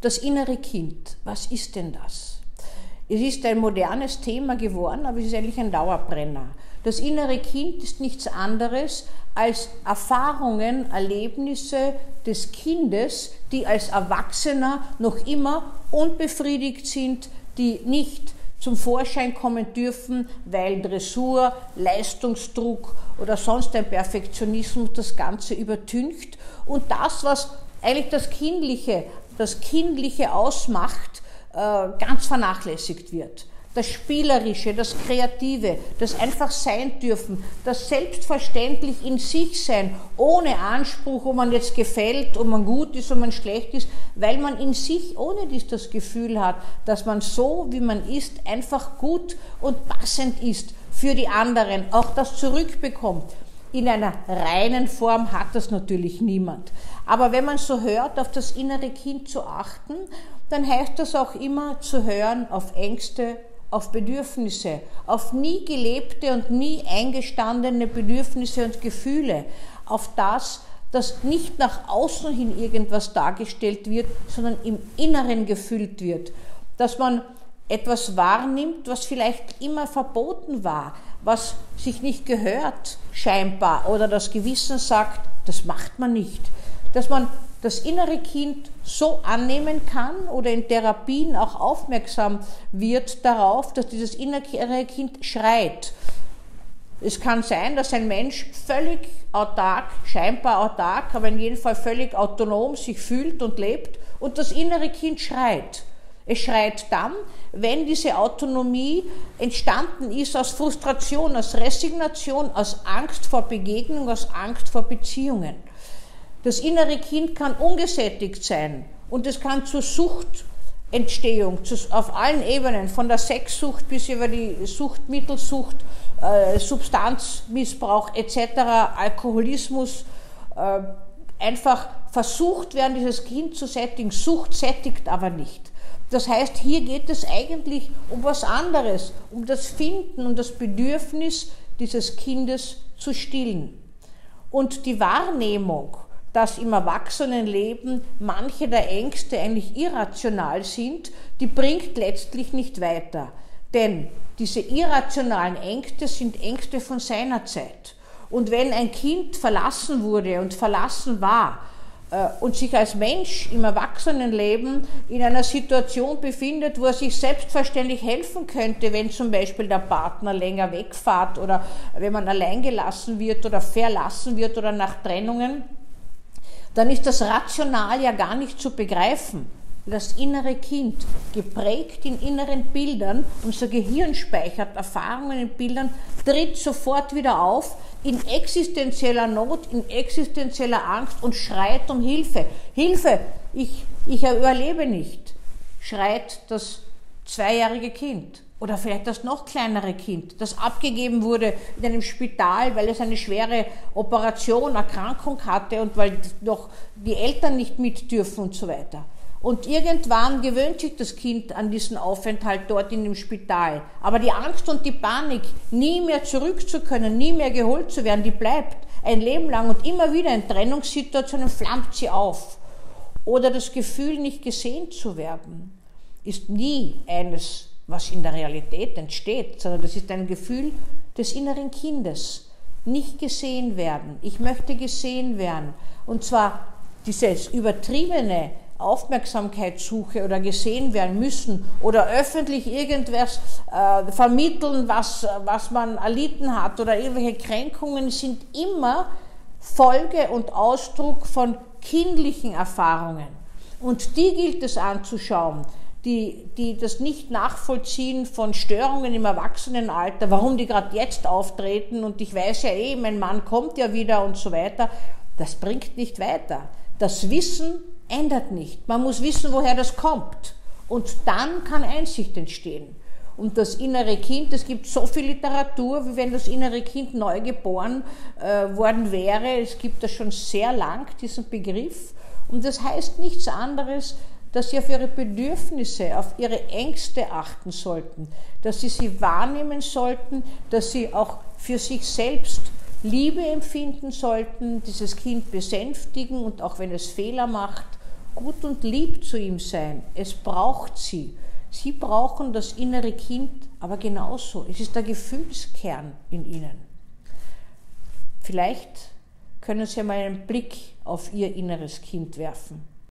Das innere Kind, was ist denn das? Es ist ein modernes Thema geworden, aber es ist eigentlich ein Dauerbrenner. Das innere Kind ist nichts anderes als Erfahrungen, Erlebnisse des Kindes, die als Erwachsener noch immer unbefriedigt sind, die nicht zum Vorschein kommen dürfen, weil Dressur, Leistungsdruck oder sonst ein Perfektionismus das Ganze übertüncht. Und das, was eigentlich das Kindliche, das Kindliche ausmacht, äh, ganz vernachlässigt wird das Spielerische, das Kreative, das einfach sein dürfen, das selbstverständlich in sich sein, ohne Anspruch, ob man jetzt gefällt, ob man gut ist, ob man schlecht ist, weil man in sich ohne dies das Gefühl hat, dass man so, wie man ist, einfach gut und passend ist für die anderen, auch das zurückbekommt. In einer reinen Form hat das natürlich niemand. Aber wenn man so hört, auf das innere Kind zu achten, dann heißt das auch immer zu hören auf Ängste, auf Bedürfnisse, auf nie gelebte und nie eingestandene Bedürfnisse und Gefühle, auf das, dass nicht nach außen hin irgendwas dargestellt wird, sondern im Inneren gefüllt wird, dass man etwas wahrnimmt, was vielleicht immer verboten war, was sich nicht gehört scheinbar oder das Gewissen sagt, das macht man nicht, dass man das innere Kind so annehmen kann oder in Therapien auch aufmerksam wird darauf, dass dieses innere Kind schreit. Es kann sein, dass ein Mensch völlig autark, scheinbar autark, aber in jedem Fall völlig autonom sich fühlt und lebt und das innere Kind schreit. Es schreit dann, wenn diese Autonomie entstanden ist aus Frustration, aus Resignation, aus Angst vor Begegnung, aus Angst vor Beziehungen. Das innere Kind kann ungesättigt sein und es kann zur Suchtentstehung auf allen Ebenen, von der Sexsucht bis über die Suchtmittelsucht, äh, Substanzmissbrauch etc., Alkoholismus, äh, einfach versucht werden, dieses Kind zu sättigen. Sucht sättigt aber nicht. Das heißt, hier geht es eigentlich um was anderes, um das Finden, um das Bedürfnis dieses Kindes zu stillen. Und die Wahrnehmung, dass im Erwachsenenleben manche der Ängste eigentlich irrational sind, die bringt letztlich nicht weiter. Denn diese irrationalen Ängste sind Ängste von seiner Zeit. Und wenn ein Kind verlassen wurde und verlassen war und sich als Mensch im Erwachsenenleben in einer Situation befindet, wo er sich selbstverständlich helfen könnte, wenn zum Beispiel der Partner länger wegfahrt oder wenn man allein gelassen wird oder verlassen wird oder nach Trennungen, dann ist das rational ja gar nicht zu begreifen. Das innere Kind, geprägt in inneren Bildern, unser Gehirn speichert Erfahrungen in Bildern, tritt sofort wieder auf in existenzieller Not, in existenzieller Angst und schreit um Hilfe. Hilfe, ich, ich überlebe nicht, schreit das zweijährige Kind oder vielleicht das noch kleinere Kind, das abgegeben wurde in einem Spital, weil es eine schwere Operation, Erkrankung hatte und weil noch die Eltern nicht mit dürfen und so weiter. Und irgendwann gewöhnt sich das Kind an diesen Aufenthalt dort in dem Spital. Aber die Angst und die Panik, nie mehr zurück zu können, nie mehr geholt zu werden, die bleibt ein Leben lang und immer wieder in Trennungssituationen flammt sie auf. Oder das Gefühl, nicht gesehen zu werden, ist nie eines was in der Realität entsteht, sondern das ist ein Gefühl des inneren Kindes. Nicht gesehen werden. Ich möchte gesehen werden. Und zwar dieses übertriebene Aufmerksamkeitssuche oder gesehen werden müssen oder öffentlich irgendwas äh, vermitteln, was, was man erlitten hat oder irgendwelche Kränkungen sind immer Folge und Ausdruck von kindlichen Erfahrungen. Und die gilt es anzuschauen die, die das nicht nachvollziehen von Störungen im Erwachsenenalter, warum die gerade jetzt auftreten und ich weiß ja eh, mein Mann kommt ja wieder und so weiter, das bringt nicht weiter. Das Wissen ändert nicht. Man muss wissen, woher das kommt. Und dann kann Einsicht entstehen. Und das innere Kind, es gibt so viel Literatur, wie wenn das innere Kind neu geboren äh, worden wäre. Es gibt das schon sehr lang, diesen Begriff. Und das heißt nichts anderes, dass sie auf ihre Bedürfnisse, auf ihre Ängste achten sollten, dass sie sie wahrnehmen sollten, dass sie auch für sich selbst Liebe empfinden sollten, dieses Kind besänftigen und auch wenn es Fehler macht, gut und lieb zu ihm sein. Es braucht sie. Sie brauchen das innere Kind, aber genauso. Es ist der Gefühlskern in ihnen. Vielleicht können Sie mal einen Blick auf Ihr inneres Kind werfen.